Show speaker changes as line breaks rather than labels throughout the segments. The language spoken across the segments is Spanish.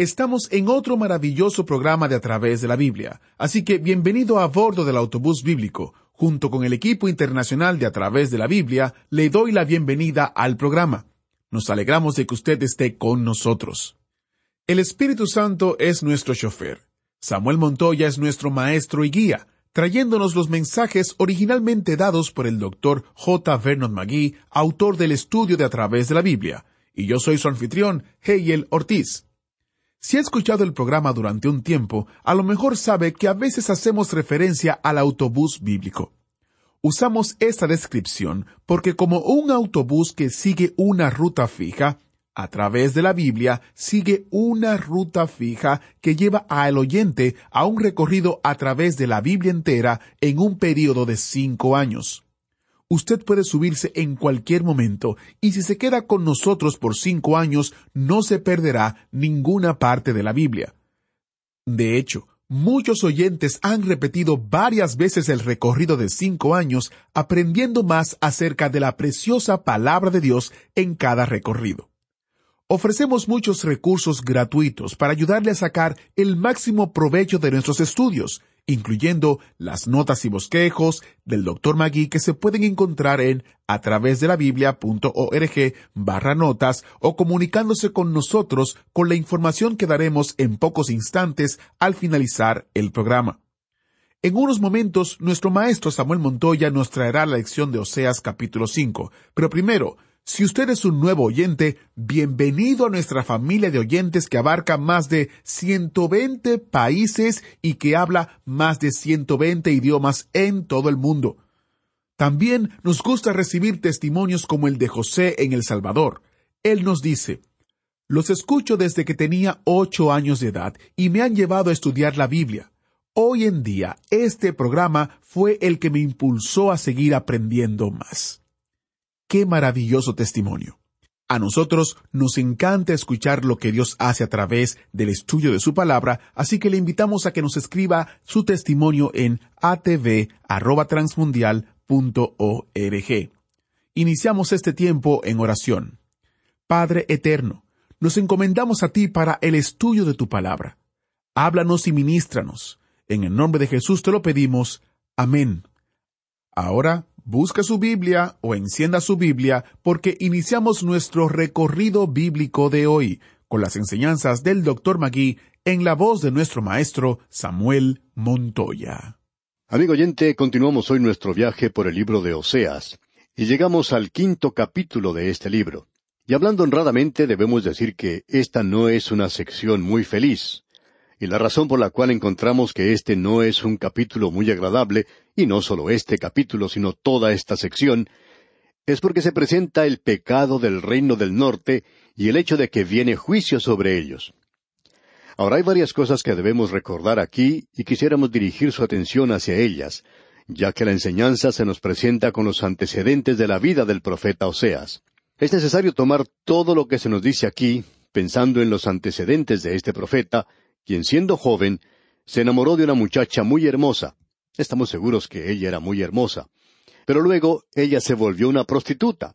Estamos en otro maravilloso programa de A través de la Biblia, así que bienvenido a bordo del autobús bíblico. Junto con el equipo internacional de A través de la Biblia, le doy la bienvenida al programa. Nos alegramos de que usted esté con nosotros. El Espíritu Santo es nuestro chofer. Samuel Montoya es nuestro maestro y guía, trayéndonos los mensajes originalmente dados por el doctor J. Vernon McGee, autor del estudio de A través de la Biblia, y yo soy su anfitrión, Hegel Ortiz. Si ha escuchado el programa durante un tiempo, a lo mejor sabe que a veces hacemos referencia al autobús bíblico. Usamos esta descripción porque como un autobús que sigue una ruta fija, a través de la Biblia sigue una ruta fija que lleva al oyente a un recorrido a través de la Biblia entera en un periodo de cinco años. Usted puede subirse en cualquier momento y si se queda con nosotros por cinco años no se perderá ninguna parte de la Biblia. De hecho, muchos oyentes han repetido varias veces el recorrido de cinco años aprendiendo más acerca de la preciosa palabra de Dios en cada recorrido. Ofrecemos muchos recursos gratuitos para ayudarle a sacar el máximo provecho de nuestros estudios, incluyendo las notas y bosquejos del Dr. Magui que se pueden encontrar en a través de la biblia.org barra notas o comunicándose con nosotros con la información que daremos en pocos instantes al finalizar el programa. En unos momentos, nuestro maestro Samuel Montoya nos traerá la lección de Oseas capítulo 5, pero primero, si usted es un nuevo oyente, bienvenido a nuestra familia de oyentes que abarca más de 120 países y que habla más de 120 idiomas en todo el mundo. También nos gusta recibir testimonios como el de José en El Salvador. Él nos dice, Los escucho desde que tenía ocho años de edad y me han llevado a estudiar la Biblia. Hoy en día, este programa fue el que me impulsó a seguir aprendiendo más. Qué maravilloso testimonio. A nosotros nos encanta escuchar lo que Dios hace a través del estudio de su palabra, así que le invitamos a que nos escriba su testimonio en atv.transmundial.org. Iniciamos este tiempo en oración. Padre eterno, nos encomendamos a ti para el estudio de tu palabra. Háblanos y ministranos. En el nombre de Jesús te lo pedimos. Amén. Ahora busca su Biblia o encienda su Biblia porque iniciamos nuestro recorrido bíblico de hoy con las enseñanzas del Dr. Magui en la voz de nuestro maestro Samuel Montoya.
Amigo oyente, continuamos hoy nuestro viaje por el libro de Oseas y llegamos al quinto capítulo de este libro. Y hablando honradamente debemos decir que esta no es una sección muy feliz. Y la razón por la cual encontramos que este no es un capítulo muy agradable, y no solo este capítulo, sino toda esta sección, es porque se presenta el pecado del reino del norte y el hecho de que viene juicio sobre ellos. Ahora hay varias cosas que debemos recordar aquí y quisiéramos dirigir su atención hacia ellas, ya que la enseñanza se nos presenta con los antecedentes de la vida del profeta Oseas. Es necesario tomar todo lo que se nos dice aquí, pensando en los antecedentes de este profeta, quien siendo joven se enamoró de una muchacha muy hermosa. Estamos seguros que ella era muy hermosa. Pero luego ella se volvió una prostituta.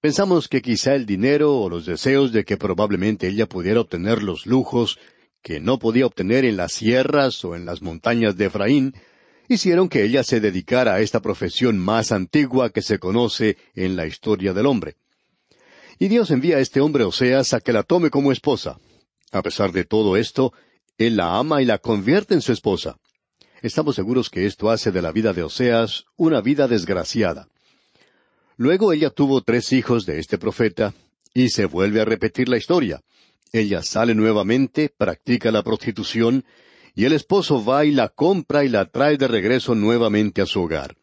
Pensamos que quizá el dinero o los deseos de que probablemente ella pudiera obtener los lujos que no podía obtener en las sierras o en las montañas de Efraín, hicieron que ella se dedicara a esta profesión más antigua que se conoce en la historia del hombre. Y Dios envía a este hombre Oseas a que la tome como esposa. A pesar de todo esto, él la ama y la convierte en su esposa. Estamos seguros que esto hace de la vida de Oseas una vida desgraciada. Luego ella tuvo tres hijos de este profeta, y se vuelve a repetir la historia. Ella sale nuevamente, practica la prostitución, y el esposo va y la compra y la trae de regreso nuevamente a su hogar.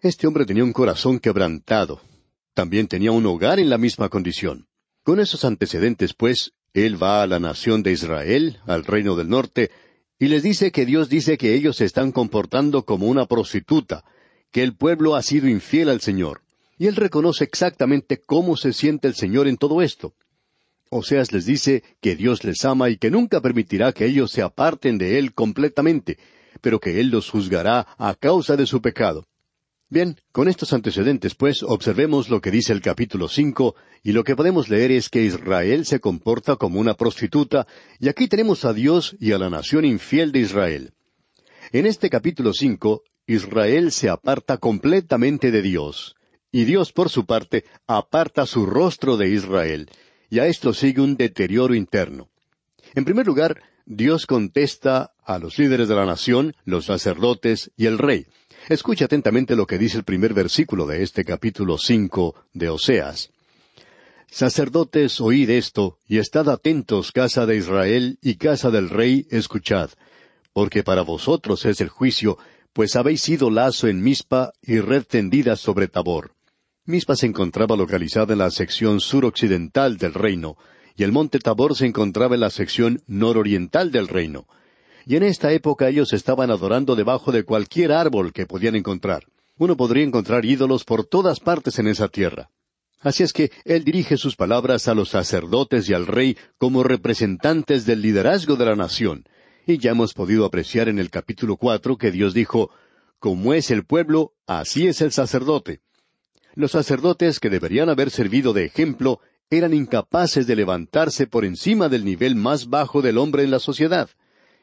Este hombre tenía un corazón quebrantado. También tenía un hogar en la misma condición. Con esos antecedentes, pues, Él va a la nación de Israel, al reino del norte, y les dice que Dios dice que ellos se están comportando como una prostituta, que el pueblo ha sido infiel al Señor. Y él reconoce exactamente cómo se siente el Señor en todo esto. Oseas les dice que Dios les ama y que nunca permitirá que ellos se aparten de Él completamente, pero que Él los juzgará a causa de su pecado. Bien, con estos antecedentes, pues, observemos lo que dice el capítulo cinco, y lo que podemos leer es que Israel se comporta como una prostituta, y aquí tenemos a Dios y a la nación infiel de Israel. En este capítulo cinco, Israel se aparta completamente de Dios, y Dios, por su parte, aparta su rostro de Israel, y a esto sigue un deterioro interno. En primer lugar, Dios contesta a los líderes de la nación, los sacerdotes y el rey. Escucha atentamente lo que dice el primer versículo de este capítulo cinco de Oseas. Sacerdotes, oíd esto, y estad atentos, casa de Israel y casa del rey, escuchad, porque para vosotros es el juicio, pues habéis sido lazo en Mispa y red tendida sobre Tabor. Mispa se encontraba localizada en la sección suroccidental del reino, y el monte Tabor se encontraba en la sección nororiental del reino. Y en esta época ellos estaban adorando debajo de cualquier árbol que podían encontrar. Uno podría encontrar ídolos por todas partes en esa tierra. Así es que él dirige sus palabras a los sacerdotes y al rey como representantes del liderazgo de la nación. Y ya hemos podido apreciar en el capítulo cuatro que Dios dijo, Como es el pueblo, así es el sacerdote. Los sacerdotes que deberían haber servido de ejemplo eran incapaces de levantarse por encima del nivel más bajo del hombre en la sociedad.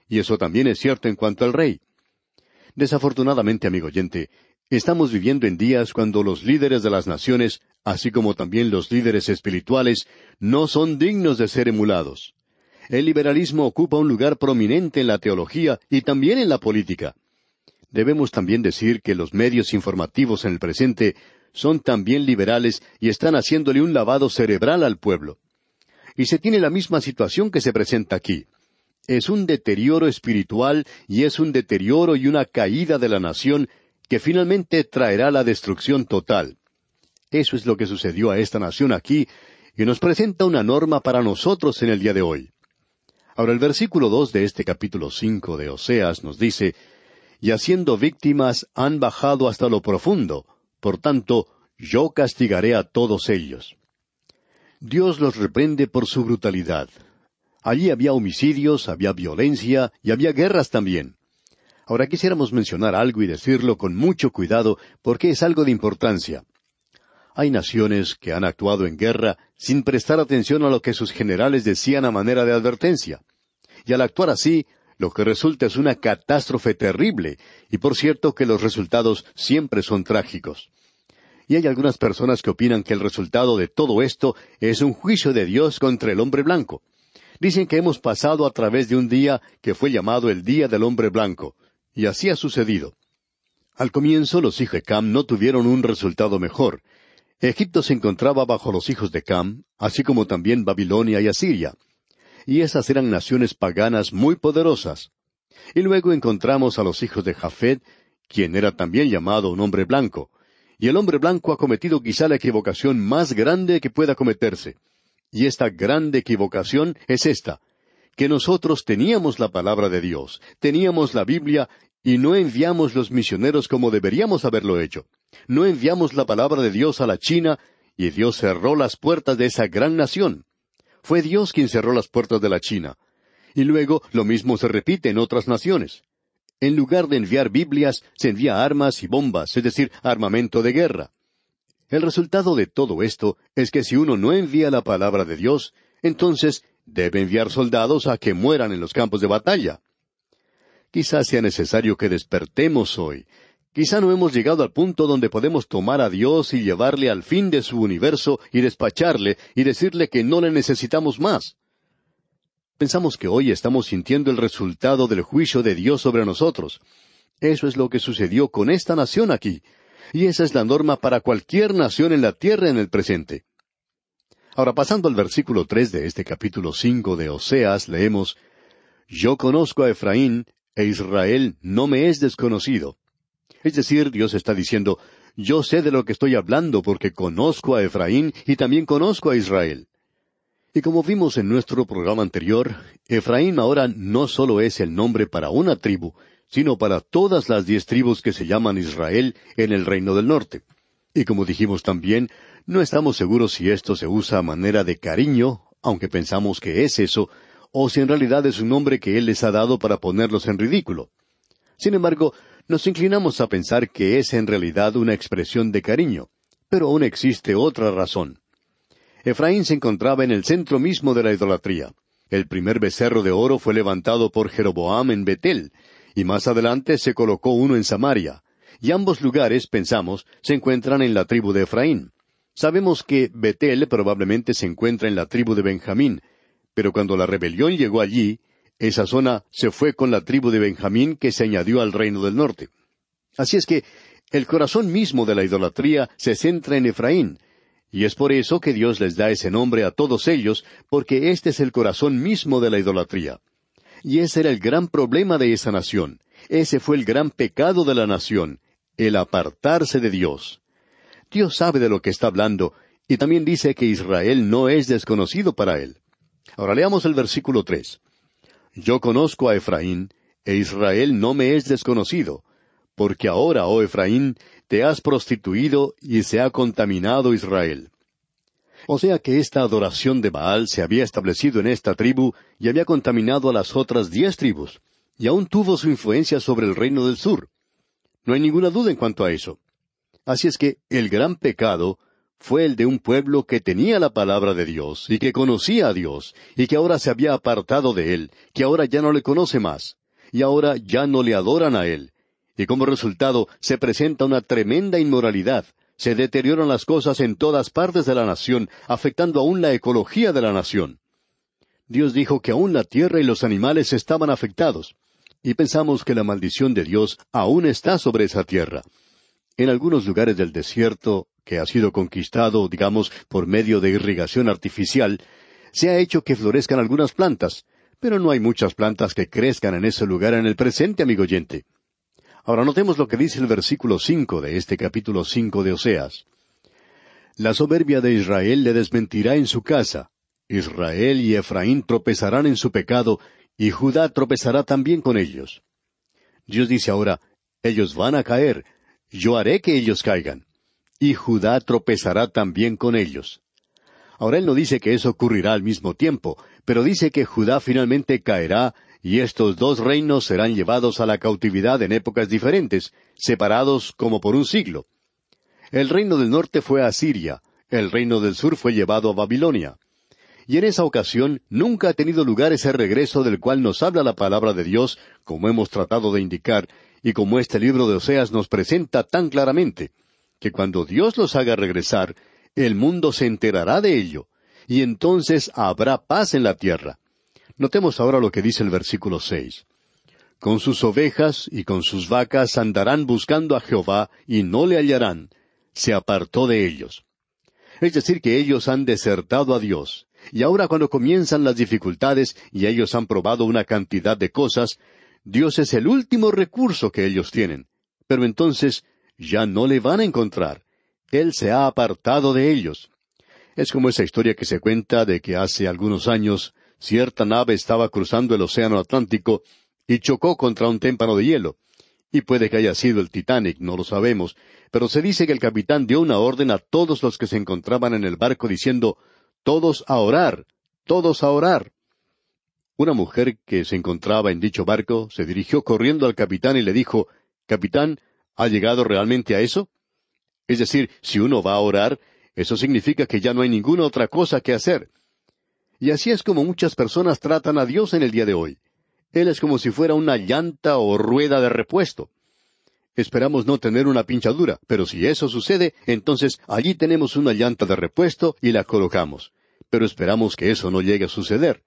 Y eso también es cierto en cuanto al rey. Desafortunadamente, amigo oyente, estamos viviendo en días cuando los líderes de las naciones, así como también los líderes espirituales, no son dignos de ser emulados. El liberalismo ocupa un lugar prominente en la teología y también en la política. Debemos también decir que los medios informativos en el presente son también liberales y están haciéndole un lavado cerebral al pueblo. Y se tiene la misma situación que se presenta aquí. Es un deterioro espiritual y es un deterioro y una caída de la nación que finalmente traerá la destrucción total. Eso es lo que sucedió a esta nación aquí y nos presenta una norma para nosotros en el día de hoy. Ahora el versículo dos de este capítulo cinco de Oseas nos dice, Y haciendo víctimas han bajado hasta lo profundo, por tanto, yo castigaré a todos ellos. Dios los reprende por su brutalidad. Allí había homicidios, había violencia y había guerras también. Ahora quisiéramos mencionar algo y decirlo con mucho cuidado porque es algo de importancia. Hay naciones que han actuado en guerra sin prestar atención a lo que sus generales decían a manera de advertencia. Y al actuar así, lo que resulta es una catástrofe terrible, y por cierto que los resultados siempre son trágicos. Y hay algunas personas que opinan que el resultado de todo esto es un juicio de Dios contra el hombre blanco. Dicen que hemos pasado a través de un día que fue llamado el Día del Hombre Blanco, y así ha sucedido. Al comienzo los hijos de Cam no tuvieron un resultado mejor. Egipto se encontraba bajo los hijos de Cam, así como también Babilonia y Asiria y esas eran naciones paganas muy poderosas. Y luego encontramos a los hijos de Jafet, quien era también llamado un hombre blanco. Y el hombre blanco ha cometido quizá la equivocación más grande que pueda cometerse. Y esta grande equivocación es esta, que nosotros teníamos la palabra de Dios, teníamos la Biblia, y no enviamos los misioneros como deberíamos haberlo hecho. No enviamos la palabra de Dios a la China, y Dios cerró las puertas de esa gran nación. Fue Dios quien cerró las puertas de la China. Y luego lo mismo se repite en otras naciones. En lugar de enviar Biblias, se envía armas y bombas, es decir, armamento de guerra. El resultado de todo esto es que si uno no envía la palabra de Dios, entonces debe enviar soldados a que mueran en los campos de batalla. Quizás sea necesario que despertemos hoy, Quizá no hemos llegado al punto donde podemos tomar a Dios y llevarle al fin de su universo y despacharle y decirle que no le necesitamos más. Pensamos que hoy estamos sintiendo el resultado del juicio de Dios sobre nosotros. Eso es lo que sucedió con esta nación aquí. Y esa es la norma para cualquier nación en la tierra en el presente. Ahora, pasando al versículo tres de este capítulo cinco de Oseas, leemos Yo conozco a Efraín, e Israel no me es desconocido. Es decir, Dios está diciendo, yo sé de lo que estoy hablando porque conozco a Efraín y también conozco a Israel. Y como vimos en nuestro programa anterior, Efraín ahora no solo es el nombre para una tribu, sino para todas las diez tribus que se llaman Israel en el reino del norte. Y como dijimos también, no estamos seguros si esto se usa a manera de cariño, aunque pensamos que es eso, o si en realidad es un nombre que Él les ha dado para ponerlos en ridículo. Sin embargo, nos inclinamos a pensar que es en realidad una expresión de cariño, pero aún existe otra razón. Efraín se encontraba en el centro mismo de la idolatría. El primer becerro de oro fue levantado por Jeroboam en Betel, y más adelante se colocó uno en Samaria. Y ambos lugares, pensamos, se encuentran en la tribu de Efraín. Sabemos que Betel probablemente se encuentra en la tribu de Benjamín, pero cuando la rebelión llegó allí, esa zona se fue con la tribu de Benjamín que se añadió al reino del norte. Así es que el corazón mismo de la idolatría se centra en Efraín, y es por eso que Dios les da ese nombre a todos ellos, porque este es el corazón mismo de la idolatría. Y ese era el gran problema de esa nación. Ese fue el gran pecado de la nación, el apartarse de Dios. Dios sabe de lo que está hablando, y también dice que Israel no es desconocido para él. Ahora leamos el versículo tres. Yo conozco a Efraín, e Israel no me es desconocido, porque ahora, oh Efraín, te has prostituido y se ha contaminado Israel. O sea que esta adoración de Baal se había establecido en esta tribu y había contaminado a las otras diez tribus, y aún tuvo su influencia sobre el reino del sur. No hay ninguna duda en cuanto a eso. Así es que el gran pecado fue el de un pueblo que tenía la palabra de Dios y que conocía a Dios y que ahora se había apartado de Él, que ahora ya no le conoce más, y ahora ya no le adoran a Él. Y como resultado se presenta una tremenda inmoralidad, se deterioran las cosas en todas partes de la nación, afectando aún la ecología de la nación. Dios dijo que aún la tierra y los animales estaban afectados, y pensamos que la maldición de Dios aún está sobre esa tierra. En algunos lugares del desierto, que ha sido conquistado, digamos, por medio de irrigación artificial, se ha hecho que florezcan algunas plantas, pero no hay muchas plantas que crezcan en ese lugar en el presente, amigo oyente. Ahora notemos lo que dice el versículo cinco de este capítulo cinco de Oseas. La soberbia de Israel le desmentirá en su casa. Israel y Efraín tropezarán en su pecado, y Judá tropezará también con ellos. Dios dice ahora, ellos van a caer, yo haré que ellos caigan y Judá tropezará también con ellos. Ahora él no dice que eso ocurrirá al mismo tiempo, pero dice que Judá finalmente caerá y estos dos reinos serán llevados a la cautividad en épocas diferentes, separados como por un siglo. El reino del norte fue a Siria, el reino del sur fue llevado a Babilonia. Y en esa ocasión nunca ha tenido lugar ese regreso del cual nos habla la palabra de Dios, como hemos tratado de indicar, y como este libro de Oseas nos presenta tan claramente que cuando Dios los haga regresar, el mundo se enterará de ello, y entonces habrá paz en la tierra. Notemos ahora lo que dice el versículo seis. Con sus ovejas y con sus vacas andarán buscando a Jehová y no le hallarán. Se apartó de ellos. Es decir, que ellos han desertado a Dios. Y ahora cuando comienzan las dificultades y ellos han probado una cantidad de cosas, Dios es el último recurso que ellos tienen. Pero entonces ya no le van a encontrar. Él se ha apartado de ellos. Es como esa historia que se cuenta de que hace algunos años cierta nave estaba cruzando el Océano Atlántico y chocó contra un témpano de hielo. Y puede que haya sido el Titanic, no lo sabemos, pero se dice que el capitán dio una orden a todos los que se encontraban en el barco diciendo, todos a orar, todos a orar. Una mujer que se encontraba en dicho barco se dirigió corriendo al capitán y le dijo, Capitán, ¿Ha llegado realmente a eso? Es decir, si uno va a orar, eso significa que ya no hay ninguna otra cosa que hacer. Y así es como muchas personas tratan a Dios en el día de hoy. Él es como si fuera una llanta o rueda de repuesto. Esperamos no tener una pinchadura, pero si eso sucede, entonces allí tenemos una llanta de repuesto y la colocamos. Pero esperamos que eso no llegue a suceder.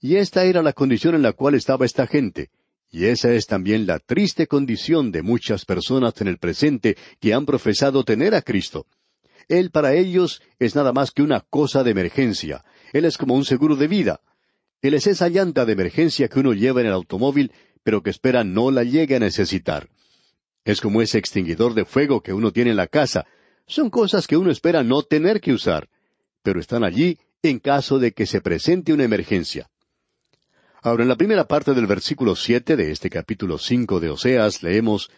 Y esta era la condición en la cual estaba esta gente. Y esa es también la triste condición de muchas personas en el presente que han profesado tener a Cristo. Él para ellos es nada más que una cosa de emergencia. Él es como un seguro de vida. Él es esa llanta de emergencia que uno lleva en el automóvil, pero que espera no la llegue a necesitar. Es como ese extinguidor de fuego que uno tiene en la casa. Son cosas que uno espera no tener que usar, pero están allí en caso de que se presente una emergencia. Ahora, en la primera parte del versículo siete de este capítulo cinco de Oseas leemos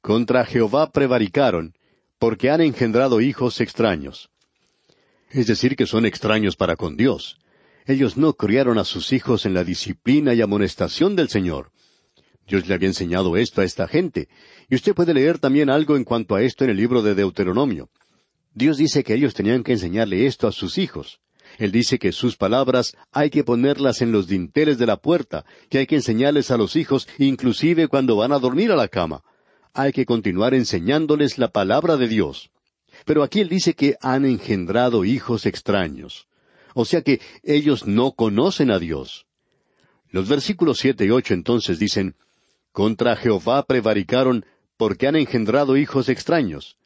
Contra Jehová prevaricaron, porque han engendrado hijos extraños. Es decir, que son extraños para con Dios. Ellos no criaron a sus hijos en la disciplina y amonestación del Señor. Dios le había enseñado esto a esta gente, y usted puede leer también algo en cuanto a esto en el libro de Deuteronomio. Dios dice que ellos tenían que enseñarle esto a sus hijos. Él dice que sus palabras hay que ponerlas en los dinteles de la puerta, que hay que enseñarles a los hijos inclusive cuando van a dormir a la cama. Hay que continuar enseñándoles la palabra de Dios. Pero aquí él dice que han engendrado hijos extraños. O sea que ellos no conocen a Dios. Los versículos siete y ocho entonces dicen, Contra Jehová prevaricaron porque han engendrado hijos extraños.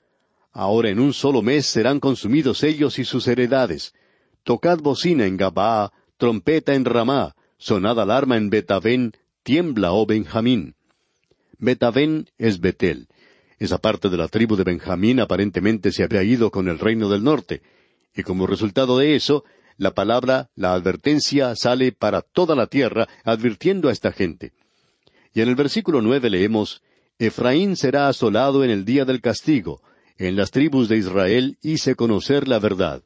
Ahora en un solo mes serán consumidos ellos y sus heredades. Tocad bocina en Gabaa, trompeta en Ramá, sonad alarma en Betavén, tiembla, oh Benjamín. Betavén es Betel. Esa parte de la tribu de Benjamín aparentemente se había ido con el reino del norte, y como resultado de eso, la palabra, la advertencia sale para toda la tierra, advirtiendo a esta gente. Y en el versículo nueve leemos, Efraín será asolado en el día del castigo, en las tribus de Israel hice conocer la verdad.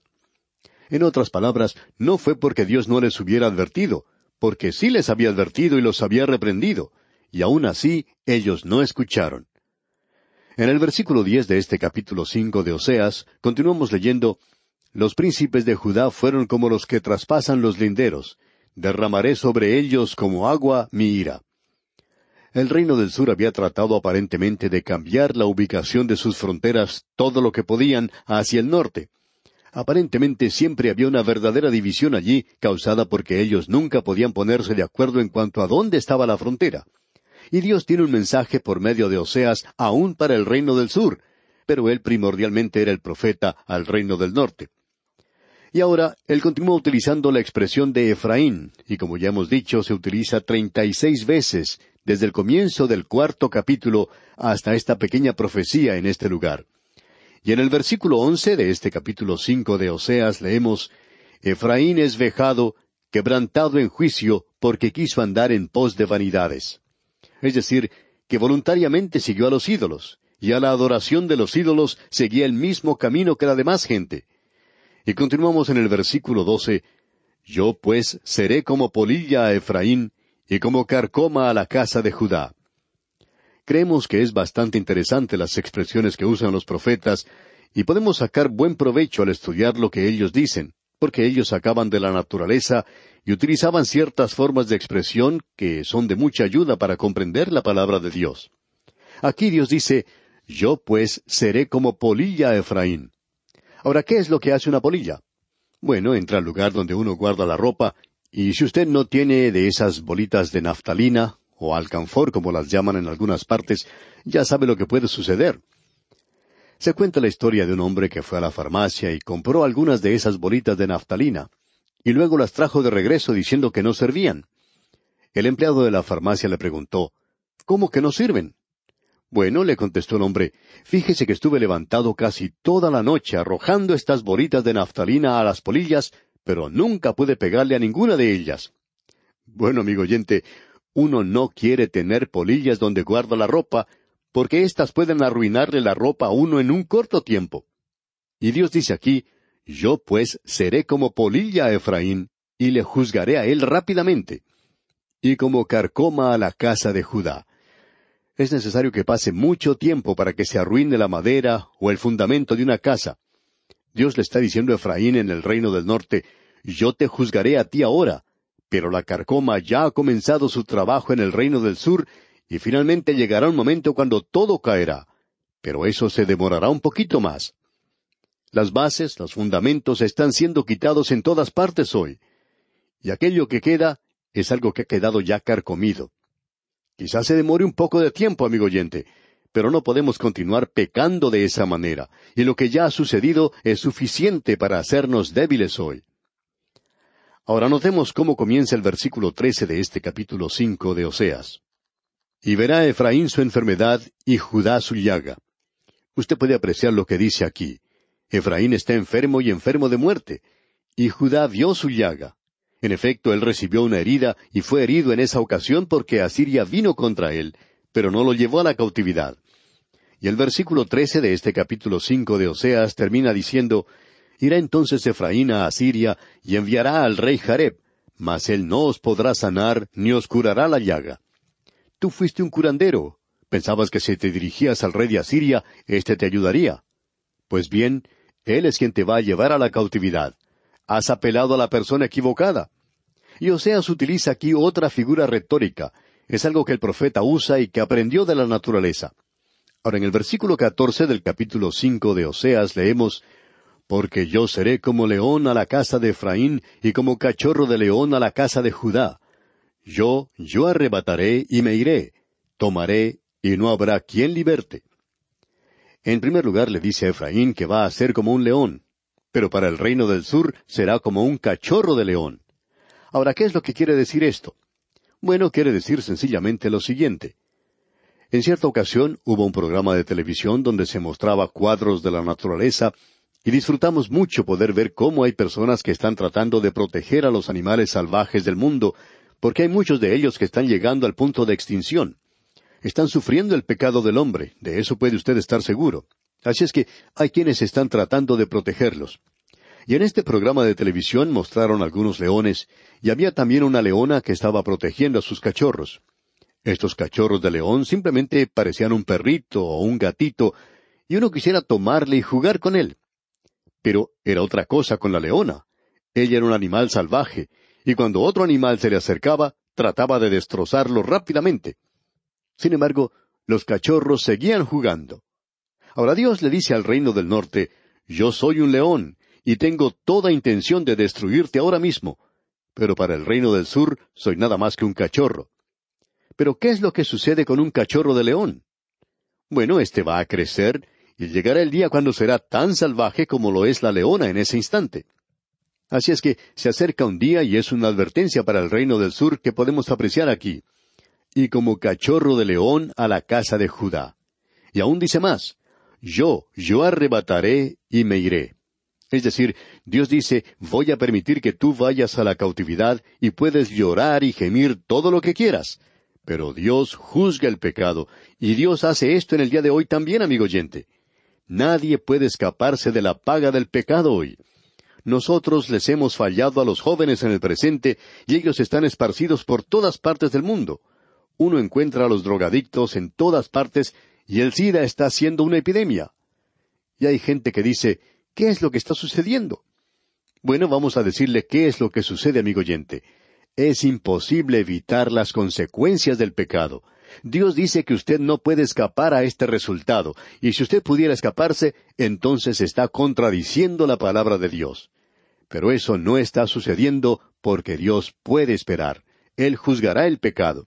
En otras palabras, no fue porque Dios no les hubiera advertido, porque sí les había advertido y los había reprendido, y aun así ellos no escucharon. En el versículo diez de este capítulo cinco de Oseas, continuamos leyendo los príncipes de Judá fueron como los que traspasan los linderos. Derramaré sobre ellos como agua mi ira. El reino del sur había tratado aparentemente de cambiar la ubicación de sus fronteras todo lo que podían hacia el norte. Aparentemente siempre había una verdadera división allí causada porque ellos nunca podían ponerse de acuerdo en cuanto a dónde estaba la frontera. Y Dios tiene un mensaje por medio de Oseas aún para el reino del sur, pero él primordialmente era el profeta al reino del norte. Y ahora él continúa utilizando la expresión de Efraín, y como ya hemos dicho, se utiliza treinta y seis veces desde el comienzo del cuarto capítulo hasta esta pequeña profecía en este lugar. Y en el versículo once de este capítulo cinco de Oseas leemos Efraín es vejado, quebrantado en juicio, porque quiso andar en pos de vanidades. Es decir, que voluntariamente siguió a los ídolos, y a la adoración de los ídolos seguía el mismo camino que la demás gente. Y continuamos en el versículo doce, Yo pues seré como polilla a Efraín, y como carcoma a la casa de Judá. Creemos que es bastante interesante las expresiones que usan los profetas, y podemos sacar buen provecho al estudiar lo que ellos dicen, porque ellos sacaban de la naturaleza y utilizaban ciertas formas de expresión que son de mucha ayuda para comprender la palabra de Dios. Aquí Dios dice, Yo pues seré como polilla a Efraín. Ahora, ¿qué es lo que hace una polilla? Bueno, entra al lugar donde uno guarda la ropa, y si usted no tiene de esas bolitas de naftalina, o alcanfor como las llaman en algunas partes, ya sabe lo que puede suceder. Se cuenta la historia de un hombre que fue a la farmacia y compró algunas de esas bolitas de naftalina, y luego las trajo de regreso diciendo que no servían. El empleado de la farmacia le preguntó, ¿Cómo que no sirven? Bueno, le contestó el hombre, fíjese que estuve levantado casi toda la noche arrojando estas bolitas de naftalina a las polillas, pero nunca pude pegarle a ninguna de ellas. Bueno, amigo oyente, uno no quiere tener polillas donde guarda la ropa, porque éstas pueden arruinarle la ropa a uno en un corto tiempo. Y Dios dice aquí, Yo pues seré como polilla a Efraín, y le juzgaré a él rápidamente, y como carcoma a la casa de Judá es necesario que pase mucho tiempo para que se arruine la madera o el fundamento de una casa. Dios le está diciendo a Efraín en el reino del norte, yo te juzgaré a ti ahora, pero la carcoma ya ha comenzado su trabajo en el reino del sur, y finalmente llegará un momento cuando todo caerá. Pero eso se demorará un poquito más. Las bases, los fundamentos están siendo quitados en todas partes hoy. Y aquello que queda es algo que ha quedado ya carcomido. Quizás se demore un poco de tiempo, amigo oyente, pero no podemos continuar pecando de esa manera, y lo que ya ha sucedido es suficiente para hacernos débiles hoy. Ahora notemos cómo comienza el versículo trece de este capítulo cinco de Oseas. Y verá Efraín su enfermedad y Judá su llaga. Usted puede apreciar lo que dice aquí. Efraín está enfermo y enfermo de muerte, Y Judá vio su llaga. En efecto, él recibió una herida y fue herido en esa ocasión porque Asiria vino contra él, pero no lo llevó a la cautividad. Y el versículo trece de este capítulo cinco de Oseas termina diciendo Irá entonces Efraín a Asiria y enviará al rey Jareb, mas él no os podrá sanar ni os curará la llaga. Tú fuiste un curandero. Pensabas que si te dirigías al rey de Asiria, éste te ayudaría. Pues bien, él es quien te va a llevar a la cautividad. Has apelado a la persona equivocada. Y Oseas utiliza aquí otra figura retórica. Es algo que el profeta usa y que aprendió de la naturaleza. Ahora, en el versículo catorce del capítulo cinco de Oseas leemos porque yo seré como león a la casa de Efraín y como cachorro de león a la casa de Judá. Yo, yo arrebataré y me iré, tomaré y no habrá quien liberte. En primer lugar le dice a Efraín que va a ser como un león, pero para el reino del sur será como un cachorro de león. Ahora, ¿qué es lo que quiere decir esto? Bueno, quiere decir sencillamente lo siguiente. En cierta ocasión hubo un programa de televisión donde se mostraba cuadros de la naturaleza y disfrutamos mucho poder ver cómo hay personas que están tratando de proteger a los animales salvajes del mundo, porque hay muchos de ellos que están llegando al punto de extinción. Están sufriendo el pecado del hombre, de eso puede usted estar seguro. Así es que hay quienes están tratando de protegerlos. Y en este programa de televisión mostraron algunos leones, y había también una leona que estaba protegiendo a sus cachorros. Estos cachorros de león simplemente parecían un perrito o un gatito, y uno quisiera tomarle y jugar con él. Pero era otra cosa con la leona. Ella era un animal salvaje, y cuando otro animal se le acercaba, trataba de destrozarlo rápidamente. Sin embargo, los cachorros seguían jugando. Ahora Dios le dice al reino del norte, Yo soy un león, y tengo toda intención de destruirte ahora mismo, pero para el reino del sur soy nada más que un cachorro. Pero ¿qué es lo que sucede con un cachorro de león? Bueno, éste va a crecer y llegará el día cuando será tan salvaje como lo es la leona en ese instante. Así es que se acerca un día y es una advertencia para el reino del sur que podemos apreciar aquí. Y como cachorro de león a la casa de Judá. Y aún dice más, yo, yo arrebataré y me iré. Es decir, Dios dice, voy a permitir que tú vayas a la cautividad y puedes llorar y gemir todo lo que quieras. Pero Dios juzga el pecado, y Dios hace esto en el día de hoy también, amigo oyente. Nadie puede escaparse de la paga del pecado hoy. Nosotros les hemos fallado a los jóvenes en el presente y ellos están esparcidos por todas partes del mundo. Uno encuentra a los drogadictos en todas partes y el SIDA está siendo una epidemia. Y hay gente que dice, ¿qué es lo que está sucediendo? Bueno, vamos a decirle qué es lo que sucede, amigo oyente. Es imposible evitar las consecuencias del pecado. Dios dice que usted no puede escapar a este resultado, y si usted pudiera escaparse, entonces está contradiciendo la palabra de Dios. Pero eso no está sucediendo porque Dios puede esperar. Él juzgará el pecado.